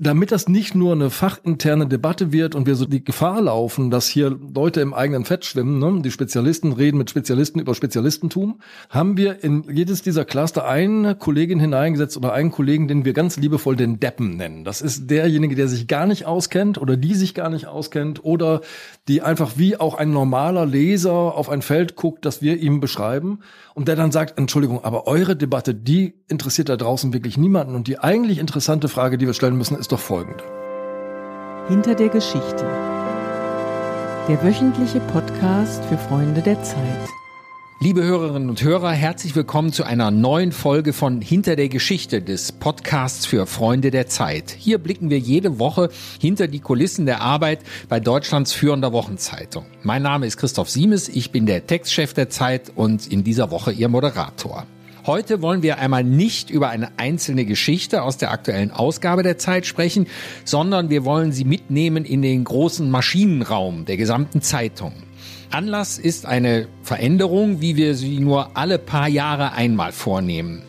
damit das nicht nur eine fachinterne Debatte wird und wir so die Gefahr laufen, dass hier Leute im eigenen Fett schwimmen, ne? die Spezialisten reden mit Spezialisten über Spezialistentum, haben wir in jedes dieser Cluster eine Kollegin hineingesetzt oder einen Kollegen, den wir ganz liebevoll den Deppen nennen. Das ist derjenige, der sich gar nicht auskennt oder die sich gar nicht auskennt oder die einfach wie auch ein normaler Leser auf ein Feld guckt, das wir ihm beschreiben und der dann sagt, Entschuldigung, aber eure Debatte, die interessiert da draußen wirklich niemanden und die eigentlich interessante Frage, die wir stellen müssen, ist doch folgende. Hinter der Geschichte. Der wöchentliche Podcast für Freunde der Zeit. Liebe Hörerinnen und Hörer, herzlich willkommen zu einer neuen Folge von Hinter der Geschichte des Podcasts für Freunde der Zeit. Hier blicken wir jede Woche hinter die Kulissen der Arbeit bei Deutschlands führender Wochenzeitung. Mein Name ist Christoph Siemes, ich bin der Textchef der Zeit und in dieser Woche Ihr Moderator. Heute wollen wir einmal nicht über eine einzelne Geschichte aus der aktuellen Ausgabe der Zeit sprechen, sondern wir wollen Sie mitnehmen in den großen Maschinenraum der gesamten Zeitung. Anlass ist eine Veränderung, wie wir sie nur alle paar Jahre einmal vornehmen.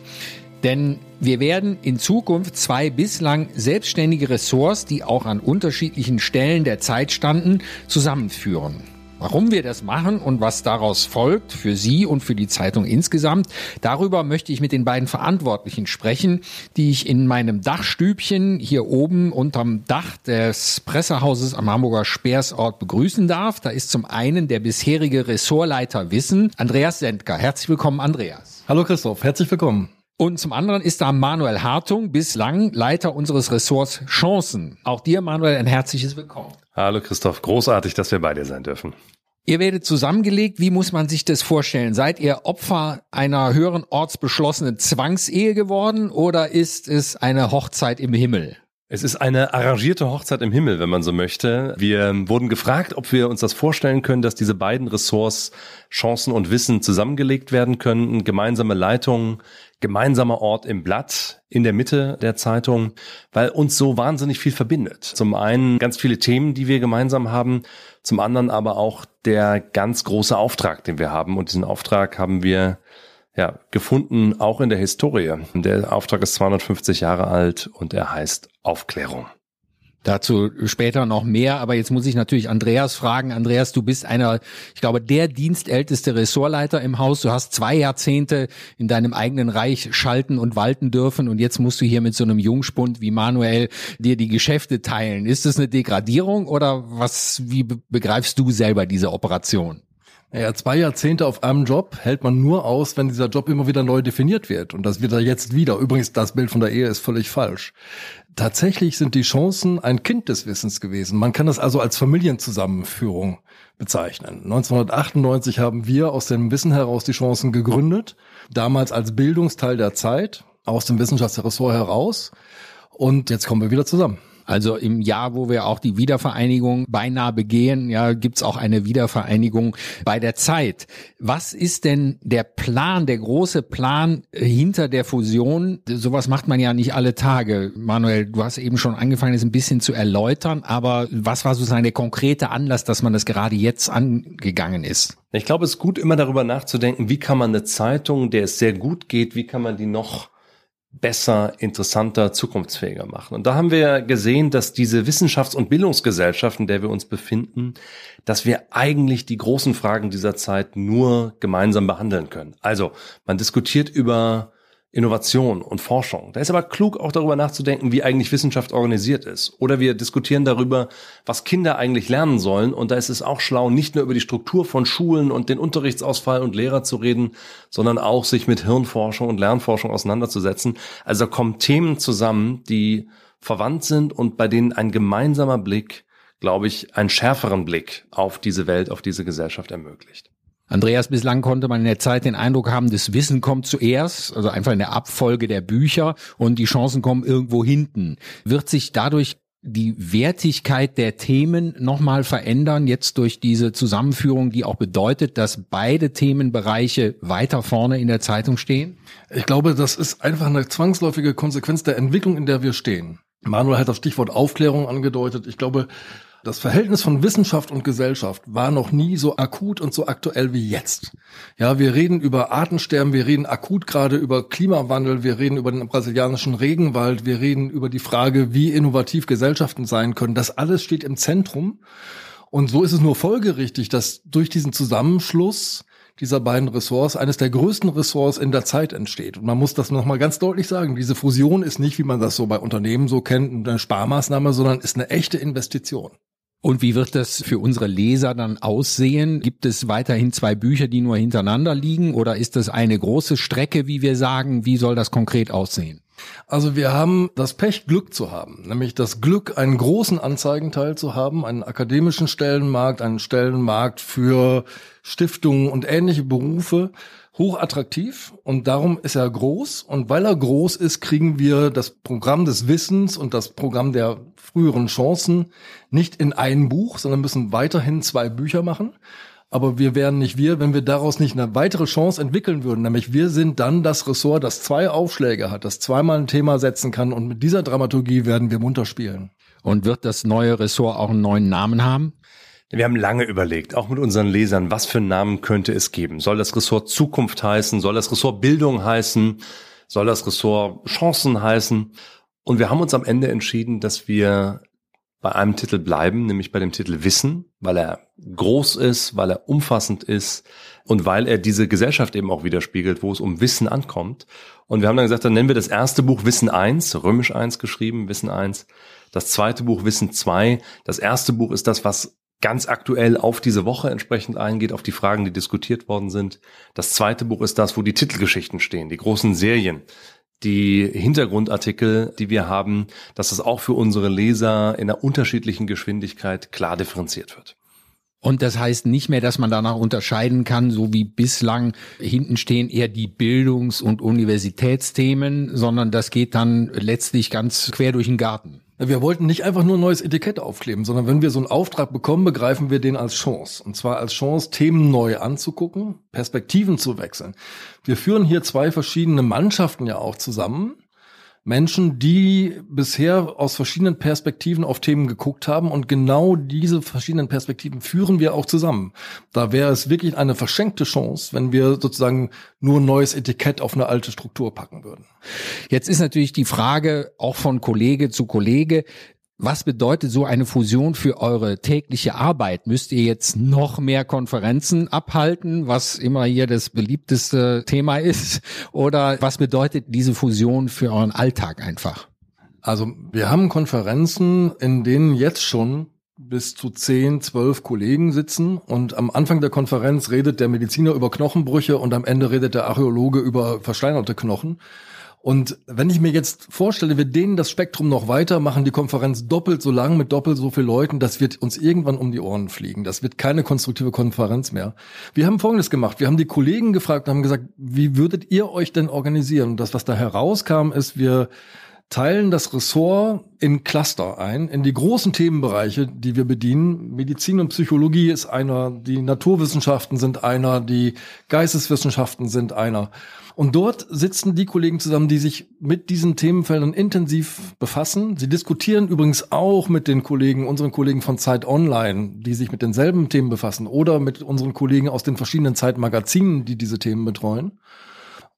Denn wir werden in Zukunft zwei bislang selbstständige Ressorts, die auch an unterschiedlichen Stellen der Zeit standen, zusammenführen. Warum wir das machen und was daraus folgt für Sie und für die Zeitung insgesamt, darüber möchte ich mit den beiden Verantwortlichen sprechen, die ich in meinem Dachstübchen hier oben unterm Dach des Pressehauses am Hamburger Speersort begrüßen darf. Da ist zum einen der bisherige Ressortleiter Wissen, Andreas Sendker. Herzlich willkommen, Andreas. Hallo Christoph, herzlich willkommen. Und zum anderen ist da Manuel Hartung, bislang Leiter unseres Ressorts Chancen. Auch dir, Manuel, ein herzliches Willkommen. Hallo Christoph, großartig, dass wir bei dir sein dürfen. Ihr werdet zusammengelegt. Wie muss man sich das vorstellen? Seid ihr Opfer einer höheren ortsbeschlossenen Zwangsehe geworden oder ist es eine Hochzeit im Himmel? Es ist eine arrangierte Hochzeit im Himmel, wenn man so möchte. Wir wurden gefragt, ob wir uns das vorstellen können, dass diese beiden Ressorts Chancen und Wissen zusammengelegt werden können. Gemeinsame Leitung, gemeinsamer Ort im Blatt in der Mitte der Zeitung, weil uns so wahnsinnig viel verbindet. Zum einen ganz viele Themen, die wir gemeinsam haben, zum anderen aber auch der ganz große Auftrag, den wir haben. Und diesen Auftrag haben wir ja, gefunden, auch in der Historie. Der Auftrag ist 250 Jahre alt und er heißt Aufklärung. Dazu später noch mehr, aber jetzt muss ich natürlich Andreas fragen. Andreas, du bist einer, ich glaube, der dienstälteste Ressortleiter im Haus. Du hast zwei Jahrzehnte in deinem eigenen Reich schalten und walten dürfen und jetzt musst du hier mit so einem Jungspund wie Manuel dir die Geschäfte teilen. Ist das eine Degradierung oder was, wie begreifst du selber diese Operation? Ja, zwei Jahrzehnte auf einem Job hält man nur aus, wenn dieser Job immer wieder neu definiert wird. Und das wird er jetzt wieder. Übrigens, das Bild von der Ehe ist völlig falsch. Tatsächlich sind die Chancen ein Kind des Wissens gewesen. Man kann das also als Familienzusammenführung bezeichnen. 1998 haben wir aus dem Wissen heraus die Chancen gegründet. Damals als Bildungsteil der Zeit, aus dem Wissenschaftsressort heraus. Und jetzt kommen wir wieder zusammen. Also im Jahr, wo wir auch die Wiedervereinigung beinahe begehen, ja, gibt's auch eine Wiedervereinigung bei der Zeit. Was ist denn der Plan, der große Plan hinter der Fusion? Sowas macht man ja nicht alle Tage. Manuel, du hast eben schon angefangen, es ein bisschen zu erläutern, aber was war sozusagen der konkrete Anlass, dass man das gerade jetzt angegangen ist? Ich glaube, es ist gut, immer darüber nachzudenken, wie kann man eine Zeitung, der es sehr gut geht, wie kann man die noch besser, interessanter, zukunftsfähiger machen. Und da haben wir gesehen, dass diese Wissenschafts- und Bildungsgesellschaft, in der wir uns befinden, dass wir eigentlich die großen Fragen dieser Zeit nur gemeinsam behandeln können. Also man diskutiert über Innovation und Forschung. Da ist aber klug auch darüber nachzudenken, wie eigentlich Wissenschaft organisiert ist. Oder wir diskutieren darüber, was Kinder eigentlich lernen sollen. Und da ist es auch schlau, nicht nur über die Struktur von Schulen und den Unterrichtsausfall und Lehrer zu reden, sondern auch sich mit Hirnforschung und Lernforschung auseinanderzusetzen. Also da kommen Themen zusammen, die verwandt sind und bei denen ein gemeinsamer Blick, glaube ich, einen schärferen Blick auf diese Welt, auf diese Gesellschaft ermöglicht. Andreas, bislang konnte man in der Zeit den Eindruck haben, das Wissen kommt zuerst, also einfach in der Abfolge der Bücher und die Chancen kommen irgendwo hinten. Wird sich dadurch die Wertigkeit der Themen nochmal verändern, jetzt durch diese Zusammenführung, die auch bedeutet, dass beide Themenbereiche weiter vorne in der Zeitung stehen? Ich glaube, das ist einfach eine zwangsläufige Konsequenz der Entwicklung, in der wir stehen. Manuel hat das Stichwort Aufklärung angedeutet. Ich glaube, Das Verhältnis von Wissenschaft und Gesellschaft war noch nie so akut und so aktuell wie jetzt. Ja, wir reden über Artensterben, wir reden akut gerade über Klimawandel, wir reden über den brasilianischen Regenwald, wir reden über die Frage, wie innovativ Gesellschaften sein können. Das alles steht im Zentrum. Und so ist es nur folgerichtig, dass durch diesen Zusammenschluss dieser beiden Ressorts eines der größten Ressorts in der Zeit entsteht. Und man muss das nochmal ganz deutlich sagen. Diese Fusion ist nicht, wie man das so bei Unternehmen so kennt, eine Sparmaßnahme, sondern ist eine echte Investition. Und wie wird das für unsere Leser dann aussehen? Gibt es weiterhin zwei Bücher, die nur hintereinander liegen? Oder ist das eine große Strecke, wie wir sagen? Wie soll das konkret aussehen? Also wir haben das Pech, Glück zu haben, nämlich das Glück, einen großen Anzeigenteil zu haben, einen akademischen Stellenmarkt, einen Stellenmarkt für Stiftungen und ähnliche Berufe, hochattraktiv und darum ist er groß und weil er groß ist, kriegen wir das Programm des Wissens und das Programm der früheren Chancen nicht in ein Buch, sondern müssen weiterhin zwei Bücher machen. Aber wir wären nicht wir, wenn wir daraus nicht eine weitere Chance entwickeln würden. Nämlich wir sind dann das Ressort, das zwei Aufschläge hat, das zweimal ein Thema setzen kann und mit dieser Dramaturgie werden wir munter spielen. Und wird das neue Ressort auch einen neuen Namen haben? Wir haben lange überlegt, auch mit unseren Lesern, was für Namen könnte es geben? Soll das Ressort Zukunft heißen? Soll das Ressort Bildung heißen? Soll das Ressort Chancen heißen? Und wir haben uns am Ende entschieden, dass wir bei einem Titel bleiben, nämlich bei dem Titel Wissen, weil er groß ist, weil er umfassend ist und weil er diese Gesellschaft eben auch widerspiegelt, wo es um Wissen ankommt. Und wir haben dann gesagt, dann nennen wir das erste Buch Wissen 1, römisch 1 geschrieben, Wissen 1. Das zweite Buch Wissen 2. Das erste Buch ist das, was ganz aktuell auf diese Woche entsprechend eingeht, auf die Fragen, die diskutiert worden sind. Das zweite Buch ist das, wo die Titelgeschichten stehen, die großen Serien, die Hintergrundartikel, die wir haben, dass das auch für unsere Leser in einer unterschiedlichen Geschwindigkeit klar differenziert wird. Und das heißt nicht mehr, dass man danach unterscheiden kann, so wie bislang hinten stehen eher die Bildungs- und Universitätsthemen, sondern das geht dann letztlich ganz quer durch den Garten. Wir wollten nicht einfach nur ein neues Etikett aufkleben, sondern wenn wir so einen Auftrag bekommen, begreifen wir den als Chance. Und zwar als Chance, Themen neu anzugucken, Perspektiven zu wechseln. Wir führen hier zwei verschiedene Mannschaften ja auch zusammen. Menschen, die bisher aus verschiedenen Perspektiven auf Themen geguckt haben und genau diese verschiedenen Perspektiven führen wir auch zusammen. Da wäre es wirklich eine verschenkte Chance, wenn wir sozusagen nur ein neues Etikett auf eine alte Struktur packen würden. Jetzt ist natürlich die Frage auch von Kollege zu Kollege, was bedeutet so eine Fusion für eure tägliche Arbeit? Müsst ihr jetzt noch mehr Konferenzen abhalten, was immer hier das beliebteste Thema ist? Oder was bedeutet diese Fusion für euren Alltag einfach? Also wir haben Konferenzen, in denen jetzt schon bis zu zehn, zwölf Kollegen sitzen und am Anfang der Konferenz redet der Mediziner über Knochenbrüche und am Ende redet der Archäologe über versteinerte Knochen. Und wenn ich mir jetzt vorstelle, wir dehnen das Spektrum noch weiter, machen die Konferenz doppelt so lang mit doppelt so vielen Leuten, das wird uns irgendwann um die Ohren fliegen. Das wird keine konstruktive Konferenz mehr. Wir haben Folgendes gemacht. Wir haben die Kollegen gefragt und haben gesagt, wie würdet ihr euch denn organisieren? Und das, was da herauskam, ist, wir teilen das Ressort in Cluster ein, in die großen Themenbereiche, die wir bedienen. Medizin und Psychologie ist einer, die Naturwissenschaften sind einer, die Geisteswissenschaften sind einer. Und dort sitzen die Kollegen zusammen, die sich mit diesen Themenfeldern intensiv befassen. Sie diskutieren übrigens auch mit den Kollegen, unseren Kollegen von Zeit Online, die sich mit denselben Themen befassen oder mit unseren Kollegen aus den verschiedenen Zeitmagazinen, die diese Themen betreuen.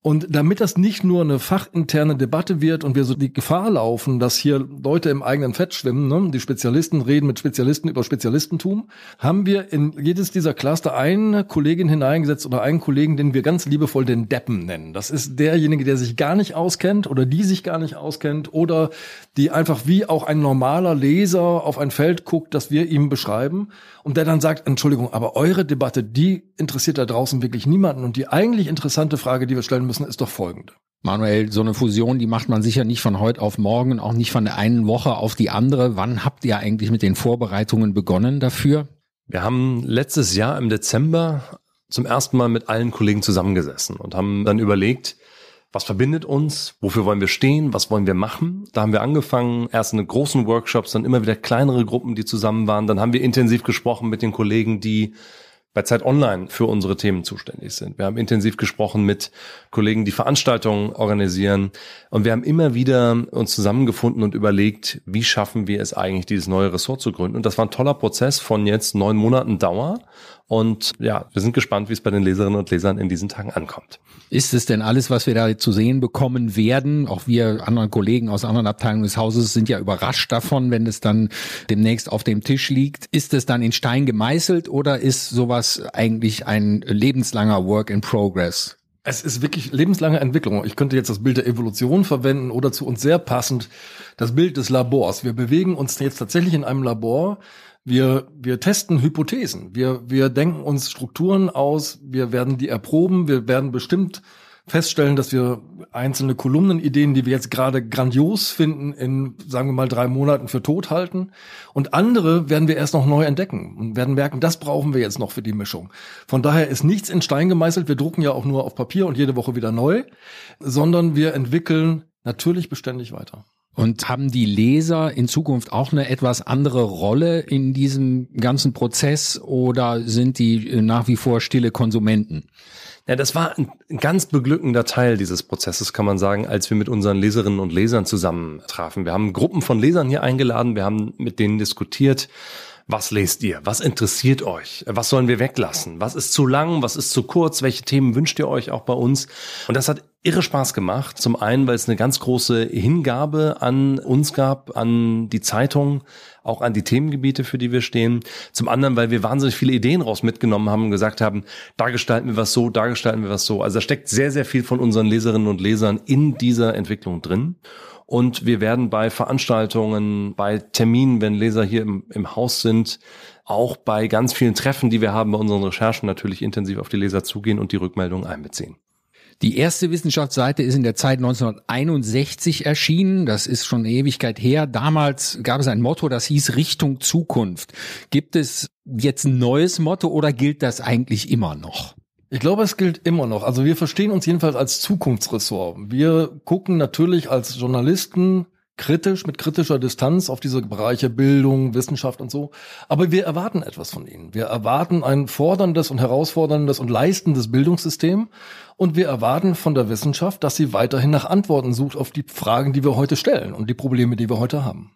Und damit das nicht nur eine fachinterne Debatte wird und wir so die Gefahr laufen, dass hier Leute im eigenen Fett schwimmen, ne? die Spezialisten reden mit Spezialisten über Spezialistentum, haben wir in jedes dieser Cluster eine Kollegin hineingesetzt oder einen Kollegen, den wir ganz liebevoll den Deppen nennen. Das ist derjenige, der sich gar nicht auskennt oder die sich gar nicht auskennt oder die einfach wie auch ein normaler Leser auf ein Feld guckt, das wir ihm beschreiben und der dann sagt, Entschuldigung, aber eure Debatte, die interessiert da draußen wirklich niemanden und die eigentlich interessante Frage, die wir stellen ist doch folgende. Manuel, so eine Fusion, die macht man sicher nicht von heute auf morgen, auch nicht von der einen Woche auf die andere. Wann habt ihr eigentlich mit den Vorbereitungen begonnen dafür? Wir haben letztes Jahr im Dezember zum ersten Mal mit allen Kollegen zusammengesessen und haben dann überlegt, was verbindet uns, wofür wollen wir stehen, was wollen wir machen. Da haben wir angefangen, erst in großen Workshops, dann immer wieder kleinere Gruppen, die zusammen waren. Dann haben wir intensiv gesprochen mit den Kollegen, die bei Zeit Online für unsere Themen zuständig sind. Wir haben intensiv gesprochen mit Kollegen, die Veranstaltungen organisieren. Und wir haben immer wieder uns zusammengefunden und überlegt, wie schaffen wir es eigentlich, dieses neue Ressort zu gründen. Und das war ein toller Prozess von jetzt neun Monaten Dauer. Und ja, wir sind gespannt, wie es bei den Leserinnen und Lesern in diesen Tagen ankommt. Ist es denn alles, was wir da zu sehen bekommen werden? Auch wir anderen Kollegen aus anderen Abteilungen des Hauses sind ja überrascht davon, wenn es dann demnächst auf dem Tisch liegt. Ist es dann in Stein gemeißelt oder ist sowas eigentlich ein lebenslanger Work in Progress? Es ist wirklich lebenslange Entwicklung. Ich könnte jetzt das Bild der Evolution verwenden oder zu uns sehr passend das Bild des Labors. Wir bewegen uns jetzt tatsächlich in einem Labor, wir, wir testen Hypothesen. Wir, wir denken uns Strukturen aus. Wir werden die erproben. Wir werden bestimmt feststellen, dass wir einzelne Kolumnenideen, die wir jetzt gerade grandios finden, in, sagen wir mal, drei Monaten für tot halten. Und andere werden wir erst noch neu entdecken und werden merken, das brauchen wir jetzt noch für die Mischung. Von daher ist nichts in Stein gemeißelt. Wir drucken ja auch nur auf Papier und jede Woche wieder neu, sondern wir entwickeln natürlich beständig weiter. Und haben die Leser in Zukunft auch eine etwas andere Rolle in diesem ganzen Prozess oder sind die äh, nach wie vor stille Konsumenten? Ja, das war ein ganz beglückender Teil dieses Prozesses, kann man sagen, als wir mit unseren Leserinnen und Lesern zusammen trafen. Wir haben Gruppen von Lesern hier eingeladen, wir haben mit denen diskutiert, was lest ihr? Was interessiert euch? Was sollen wir weglassen? Was ist zu lang? Was ist zu kurz? Welche Themen wünscht ihr euch auch bei uns? Und das hat irre Spaß gemacht. Zum einen, weil es eine ganz große Hingabe an uns gab, an die Zeitung, auch an die Themengebiete, für die wir stehen. Zum anderen, weil wir wahnsinnig viele Ideen raus mitgenommen haben und gesagt haben, da gestalten wir was so, da gestalten wir was so. Also da steckt sehr, sehr viel von unseren Leserinnen und Lesern in dieser Entwicklung drin. Und wir werden bei Veranstaltungen, bei Terminen, wenn Leser hier im, im Haus sind, auch bei ganz vielen Treffen, die wir haben bei unseren Recherchen, natürlich intensiv auf die Leser zugehen und die Rückmeldungen einbeziehen. Die erste Wissenschaftsseite ist in der Zeit 1961 erschienen. Das ist schon eine Ewigkeit her. Damals gab es ein Motto, das hieß Richtung Zukunft. Gibt es jetzt ein neues Motto oder gilt das eigentlich immer noch? Ich glaube, es gilt immer noch. Also wir verstehen uns jedenfalls als Zukunftsressort. Wir gucken natürlich als Journalisten kritisch, mit kritischer Distanz auf diese Bereiche Bildung, Wissenschaft und so. Aber wir erwarten etwas von ihnen. Wir erwarten ein forderndes und herausforderndes und leistendes Bildungssystem. Und wir erwarten von der Wissenschaft, dass sie weiterhin nach Antworten sucht auf die Fragen, die wir heute stellen und die Probleme, die wir heute haben.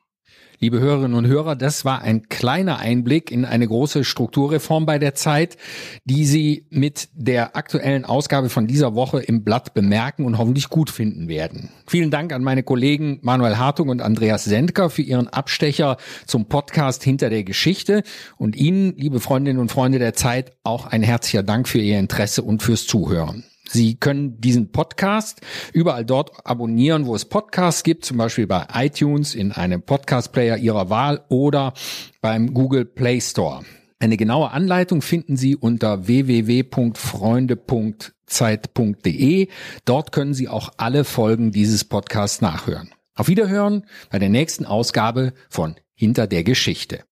Liebe Hörerinnen und Hörer, das war ein kleiner Einblick in eine große Strukturreform bei der Zeit, die Sie mit der aktuellen Ausgabe von dieser Woche im Blatt bemerken und hoffentlich gut finden werden. Vielen Dank an meine Kollegen Manuel Hartung und Andreas Sendker für ihren Abstecher zum Podcast Hinter der Geschichte und Ihnen, liebe Freundinnen und Freunde der Zeit, auch ein herzlicher Dank für Ihr Interesse und fürs Zuhören. Sie können diesen Podcast überall dort abonnieren, wo es Podcasts gibt, zum Beispiel bei iTunes in einem Podcast-Player Ihrer Wahl oder beim Google Play Store. Eine genaue Anleitung finden Sie unter www.freunde.zeit.de. Dort können Sie auch alle Folgen dieses Podcasts nachhören. Auf Wiederhören bei der nächsten Ausgabe von Hinter der Geschichte.